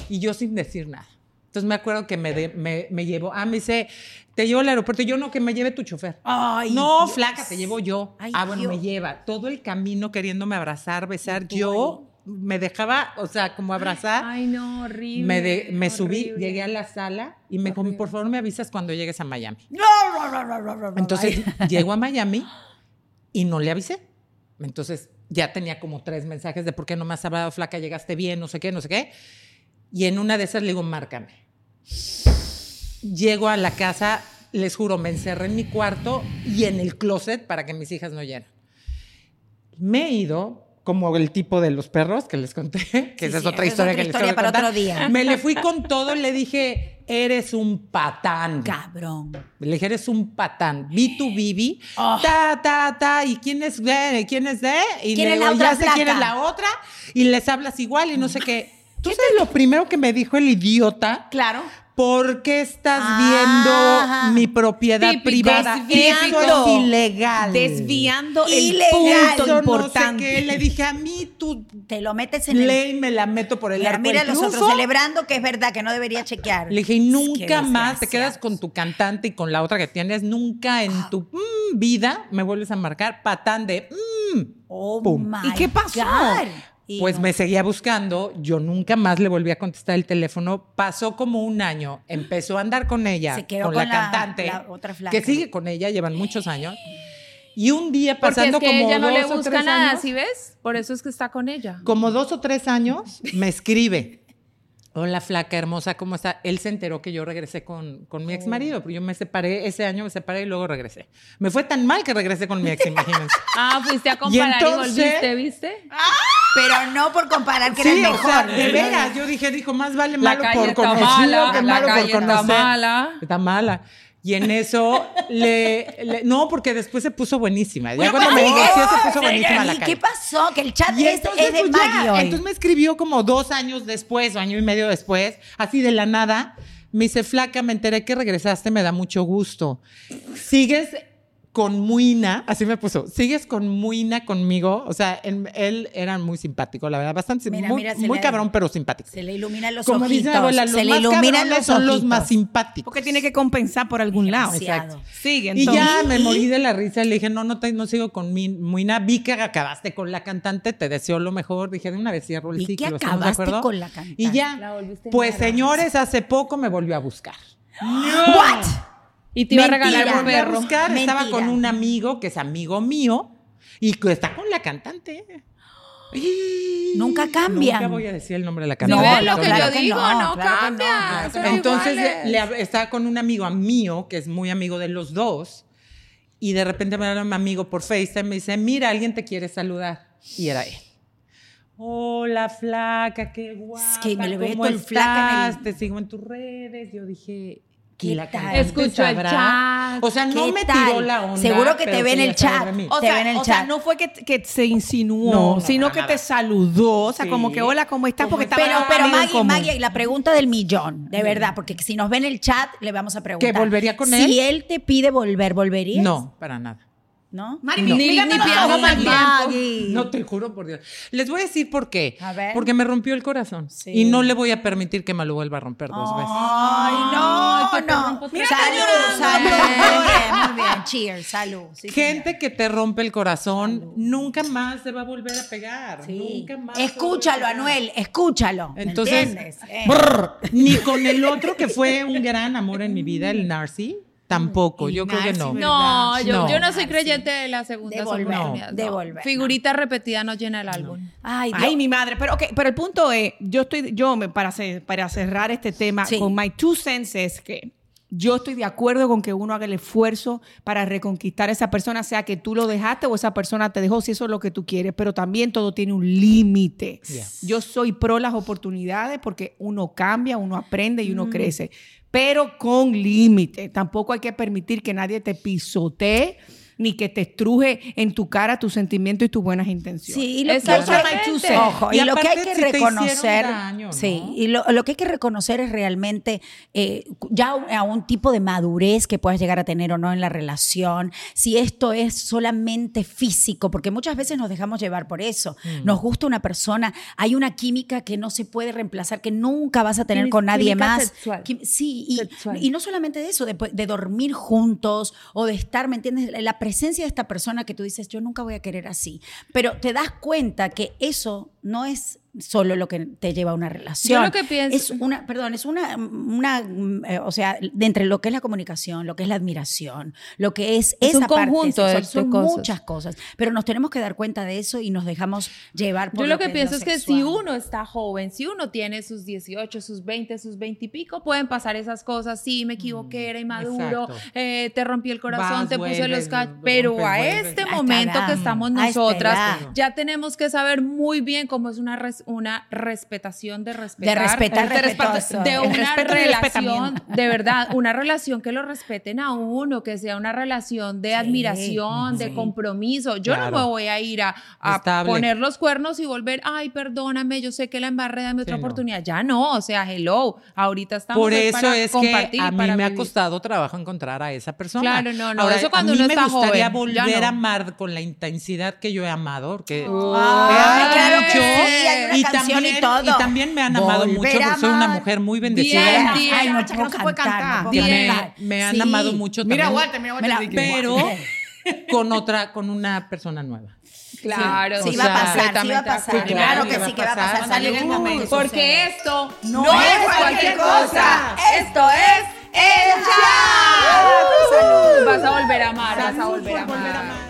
Speaker 4: Y yo sin decir nada. Entonces me acuerdo que me, de- me, me llevó, ah, me dice, te llevo al aeropuerto. Yo no, que me lleve tu chofer.
Speaker 2: Ay,
Speaker 4: no,
Speaker 2: Dios.
Speaker 4: flaca, te llevo yo.
Speaker 2: Ay,
Speaker 4: ah, bueno,
Speaker 2: Dios.
Speaker 4: me lleva. Todo el camino queriéndome abrazar, besar. Yo me dejaba, o sea, como abrazar.
Speaker 3: Ay, no, horrible.
Speaker 4: Me, de- me subí, llegué a la sala y me dijo, por favor me avisas cuando llegues a Miami.
Speaker 2: No, no, no, no, no, no, no.
Speaker 4: Entonces llego a Miami y no le avisé. Entonces ya tenía como tres mensajes de por qué no me has hablado, flaca, llegaste bien, no sé qué, no sé qué. Y en una de esas le digo, márcame. Llego a la casa, les juro, me encerré en mi cuarto y en el closet para que mis hijas no oyeran. Me he ido como el tipo de los perros que les conté, que esa es otra
Speaker 2: es
Speaker 4: historia
Speaker 2: otra
Speaker 4: que les
Speaker 2: historia
Speaker 4: que
Speaker 2: para
Speaker 4: contar.
Speaker 2: otro día.
Speaker 4: Me le fui con todo, le dije, eres un patán.
Speaker 2: Cabrón.
Speaker 4: Le dije, eres un patán. Vi tu Bibi.
Speaker 2: Oh.
Speaker 4: Ta, ta, ta. ¿Y quién es de? ¿Quién es de? Y
Speaker 2: ¿Quién
Speaker 4: le
Speaker 2: es la otra
Speaker 4: ya sé quién es la otra. Y les hablas igual y no sé qué. ¿Tú sabes lo primero que me dijo el idiota?
Speaker 1: Claro.
Speaker 4: ¿Por qué estás viendo mi propiedad
Speaker 3: Típico,
Speaker 4: privada?
Speaker 1: desviando.
Speaker 4: Eso es ilegal.
Speaker 1: Desviando
Speaker 2: Ilegal.
Speaker 1: el punto
Speaker 4: Eso
Speaker 1: importante.
Speaker 4: No sé qué. Le dije, a mí tu
Speaker 2: Te lo metes en el...
Speaker 4: ley me la meto por el
Speaker 2: Mira,
Speaker 4: arco
Speaker 2: mira
Speaker 4: del
Speaker 2: los otros celebrando que es verdad, que no debería chequear.
Speaker 4: Le dije, y nunca más te quedas con tu cantante y con la otra que tienes, nunca en tu mm, vida me vuelves a marcar patán de mm.
Speaker 2: Oh
Speaker 4: Pum.
Speaker 2: my
Speaker 1: ¿Y qué pasó?
Speaker 2: God. Y
Speaker 4: Pues
Speaker 2: no.
Speaker 4: me seguía buscando, yo nunca más le volví a contestar el teléfono. Pasó como un año, empezó a andar con ella,
Speaker 2: Se quedó
Speaker 4: con,
Speaker 2: con
Speaker 4: la,
Speaker 2: la-
Speaker 4: cantante,
Speaker 2: la otra flaca.
Speaker 4: que sigue con ella, llevan muchos años. Y un día
Speaker 3: Porque
Speaker 4: pasando
Speaker 3: es que
Speaker 4: como
Speaker 3: ella no le
Speaker 4: dos o
Speaker 3: busca
Speaker 4: tres
Speaker 3: nada,
Speaker 4: años,
Speaker 3: ¿sí ves? Por eso es que está con ella.
Speaker 4: como dos o tres años, me escribe. Hola, flaca hermosa, ¿cómo está? Él se enteró que yo regresé con, con mi ex marido, pero yo me separé, ese año me separé y luego regresé. Me fue tan mal que regresé con mi ex, imagínense.
Speaker 3: Ah, fuiste a comparar y,
Speaker 4: entonces-
Speaker 3: volviste, ¿viste?
Speaker 2: Pero no por comparar que
Speaker 4: Sí,
Speaker 2: era el
Speaker 4: o
Speaker 2: mejor.
Speaker 4: sea, de veras, yo dije, dijo, más vale
Speaker 3: La
Speaker 4: malo por conocido
Speaker 3: mala,
Speaker 4: que
Speaker 3: la
Speaker 4: malo por
Speaker 3: calle está
Speaker 4: conocer.
Speaker 3: mala.
Speaker 4: Está mala. Y en eso le, le- no, porque después se puso buenísima. Ya
Speaker 2: Bueno,
Speaker 4: cuando
Speaker 2: pues,
Speaker 4: me
Speaker 2: ¿qué?
Speaker 4: divorció se puso
Speaker 2: ¿Y
Speaker 4: buenísima la
Speaker 2: ¿Qué
Speaker 4: calle.
Speaker 2: pasó? Que el chat
Speaker 4: Y
Speaker 2: es,
Speaker 4: entonces,
Speaker 2: es de
Speaker 4: pues, ya,
Speaker 2: Maggie hoy.
Speaker 4: entonces me escribió como dos años después, o año y medio después, así de la nada. Me dice, flaca, me enteré que regresaste, me da mucho gusto. ¿Sigues con Muina? Así me puso, ¿sigues con Muina conmigo? O sea, él, él era muy simpático, la verdad, bastante,
Speaker 2: Mira,
Speaker 4: muy,
Speaker 2: mira, se
Speaker 4: muy
Speaker 2: le-
Speaker 4: cabrón, pero simpático.
Speaker 2: Se le iluminan los
Speaker 4: Como
Speaker 2: ojitos.
Speaker 4: dice abuela, los
Speaker 2: se le
Speaker 4: más
Speaker 2: iluminan los
Speaker 4: son los más simpáticos.
Speaker 1: Porque tiene que compensar por algún lado.
Speaker 2: Demasiado.
Speaker 1: Sigue,
Speaker 4: Y
Speaker 1: entonces.
Speaker 4: ya me morí de la risa. Le dije, no, no, te, no sigo con mi Muina. Vi que acabaste con la cantante, te deseo lo mejor. Dije, de una vez cierro el
Speaker 2: Vi que
Speaker 4: ciclo. ¿estamos de
Speaker 2: acabaste con la cantante.
Speaker 4: Y ya. Pues, señores, hace poco me volvió a buscar.
Speaker 2: ¿What?
Speaker 3: Y te iba a regalar
Speaker 4: Me
Speaker 3: un perro.
Speaker 4: buscar. Estaba con un amigo que es amigo mío y que está con la cantante.
Speaker 2: Nunca cambian.
Speaker 4: Nunca voy a decir el nombre de la
Speaker 3: ¿Sí
Speaker 4: cantante.
Speaker 3: ves lo que
Speaker 2: claro
Speaker 3: yo
Speaker 2: que
Speaker 3: digo?
Speaker 2: no,
Speaker 3: No,
Speaker 2: claro no,
Speaker 3: cambia.
Speaker 2: no.
Speaker 4: Entonces le, le- estaba con un amigo mío, que es muy amigo de los dos, y de repente me habla mi amigo por FaceTime y me dice, mira, alguien te quiere saludar. Y era él. Hola, flaca, qué guapa.
Speaker 2: que me le ve
Speaker 4: ¿cómo
Speaker 2: todo el flaca en
Speaker 4: estás? Te sigo en tus redes. Yo dije,
Speaker 2: ¿Qué
Speaker 4: ¿y la
Speaker 2: tal?
Speaker 4: cantante
Speaker 3: Escuchó el chat.
Speaker 4: O sea, no
Speaker 2: ¿Qué
Speaker 4: me
Speaker 2: tal?
Speaker 4: tiró la onda.
Speaker 2: Seguro que te ve en el chat.
Speaker 1: O sea,
Speaker 2: en el
Speaker 1: o sea,
Speaker 2: chat.
Speaker 1: no fue que, que se insinuó,
Speaker 4: No, no,
Speaker 1: sino que te saludó. O sea,
Speaker 4: Sí.
Speaker 1: como que hola, ¿cómo estás? Porque
Speaker 4: ¿Cómo
Speaker 1: estaba
Speaker 2: Pero, pero Maggie. Maggie, la pregunta del millón, de verdad, porque si nos ve en el chat, le vamos a preguntar.
Speaker 4: ¿Que volvería con
Speaker 2: Si
Speaker 4: él?
Speaker 2: él te pide volver, ¿volverías?
Speaker 4: No, para nada.
Speaker 2: ¿No?
Speaker 1: Mari,
Speaker 4: No.
Speaker 3: Ni, ni
Speaker 1: Maggie.
Speaker 3: tiempo.
Speaker 2: Maggie.
Speaker 4: No te juro por Dios. Les voy a decir por qué.
Speaker 2: A ver.
Speaker 4: Porque me rompió el corazón.
Speaker 2: Sí.
Speaker 4: Y no le voy a permitir que me lo vuelva a romper dos veces.
Speaker 2: Ay, no,
Speaker 3: Ay, te
Speaker 2: no.
Speaker 3: rompo otra
Speaker 2: salud, salud. Muy bien, muy bien. Cheers, salud. Sí,
Speaker 4: Gente que te rompe el corazón nunca más se va a volver a pegar.
Speaker 2: Sí.
Speaker 4: Nunca más.
Speaker 2: Escúchalo. Anuel, escúchalo. ¿me
Speaker 4: Entonces,
Speaker 2: entiendes? Eh.
Speaker 4: brr, ni con el otro que fue un gran amor en mi vida, el Narci, tampoco. Yo creo que no.
Speaker 3: No, yo
Speaker 4: No.
Speaker 3: yo no soy creyente de la segunda
Speaker 2: Devolver,
Speaker 3: oportunidad. no.
Speaker 2: devolver,
Speaker 3: Figurita repetida no llena el álbum.
Speaker 2: Ay, Dios.
Speaker 1: Ay, mi madre. Pero, ok, pero el punto es, yo estoy, yo me, para, para cerrar este tema
Speaker 2: Sí.
Speaker 1: con my two cents es que yo estoy de acuerdo con que uno haga el esfuerzo para reconquistar a esa persona, sea que tú lo dejaste o esa persona te dejó, si eso es lo que tú quieres, pero también todo tiene un límite.
Speaker 4: Yeah.
Speaker 1: Yo soy pro las oportunidades porque uno cambia, uno aprende y
Speaker 2: Mm.
Speaker 1: uno crece, pero con límite. Tampoco hay que permitir que nadie te pisotee ni que te estruje en tu cara tus sentimientos y tus buenas intenciones.
Speaker 2: Sí, y lo que hay que-. Ojo, y,
Speaker 4: Y
Speaker 2: lo que hay que
Speaker 4: si
Speaker 2: reconocer,
Speaker 4: daño, ¿no?
Speaker 2: sí, y lo, lo que hay que reconocer es realmente eh, ya a un tipo de madurez que puedas llegar a tener o no en la relación, si esto es solamente físico, porque muchas veces nos dejamos llevar por eso.
Speaker 4: Mm.
Speaker 2: Nos gusta una persona, hay una química que no se puede reemplazar, que nunca vas a tener
Speaker 3: Química-
Speaker 2: con nadie más.
Speaker 3: sexual.
Speaker 2: Sí, y,
Speaker 3: Sexual.
Speaker 2: y no solamente de eso, de, de dormir juntos o de estar, ¿me entiendes? La presencia de esta persona que tú dices, yo nunca voy a querer así. Pero te das cuenta que eso no es solo lo que te lleva a una relación.
Speaker 3: Yo lo que pienso-
Speaker 2: Es una, perdón, es una, una mm, eh, o sea, de entre lo que es la comunicación, lo que es la admiración, lo que es,
Speaker 3: Es un
Speaker 2: parte
Speaker 3: conjunto de-
Speaker 2: sexual,
Speaker 3: de
Speaker 2: son
Speaker 3: cosas.
Speaker 2: muchas cosas. Pero nos tenemos que dar cuenta de eso y nos dejamos llevar por
Speaker 3: Yo lo que, pienso
Speaker 2: lo
Speaker 3: es que si uno está joven, si uno tiene sus 18, sus 20, sus 20 y pico, pueden pasar esas cosas. Sí, me equivoqué, era inmaduro, eh, te rompí el corazón,
Speaker 4: Vas,
Speaker 3: te puse los cachos. Pero a este momento que estamos nosotras, ya tenemos que saber muy bien cómo es una, res- una respetación de respetar.
Speaker 2: respetar
Speaker 3: de,
Speaker 2: respetuoso.
Speaker 3: de una
Speaker 1: respeto y el
Speaker 3: relación, de verdad, una relación que lo respeten a uno, que sea una relación de admiración, de compromiso. Yo
Speaker 4: Claro.
Speaker 3: no me voy a ir a, poner los cuernos y volver, ay, perdóname, yo sé que la embarré, dame otra
Speaker 4: Sí, no.
Speaker 3: oportunidad. Ya no, o sea, hello, ahorita estamos
Speaker 4: Por
Speaker 3: es
Speaker 4: eso
Speaker 3: para
Speaker 4: es que
Speaker 3: compartir y
Speaker 4: a mí me ha costado trabajo encontrar a esa persona.
Speaker 3: Claro, no, no,
Speaker 4: Ahora,
Speaker 3: eso cuando
Speaker 4: a mí
Speaker 3: uno
Speaker 4: me
Speaker 3: está
Speaker 4: gustaría
Speaker 3: joven,
Speaker 4: volver
Speaker 3: no.
Speaker 4: a amar con la intensidad que yo he amado, porque
Speaker 2: Ay,
Speaker 4: he
Speaker 2: claro que
Speaker 4: mucho, y
Speaker 2: canción y
Speaker 4: también,
Speaker 2: todo.
Speaker 4: y también me han amado mucho
Speaker 2: Volver
Speaker 4: porque soy una mujer muy bendecida.
Speaker 2: Ay, no puedo
Speaker 1: se puede
Speaker 2: cantar,
Speaker 1: cantar.
Speaker 2: no puedo
Speaker 4: me, me han
Speaker 2: Sí.
Speaker 4: amado mucho
Speaker 1: Mira,
Speaker 4: también,
Speaker 1: Walter, mira,
Speaker 2: Me
Speaker 4: pero con otra, con una persona nueva.
Speaker 3: Claro,
Speaker 2: Sí,
Speaker 4: O
Speaker 2: va a pasar, sí va a pasar. Claro
Speaker 4: que
Speaker 2: sí que va a
Speaker 4: pasar.
Speaker 2: pasar.
Speaker 1: El momento.
Speaker 3: Porque esto no,
Speaker 2: No
Speaker 3: es cualquier cosa. Esto es el
Speaker 2: Salud.
Speaker 3: Vas a volver a amar, vas a
Speaker 1: Salud
Speaker 3: volver a
Speaker 1: volver amar.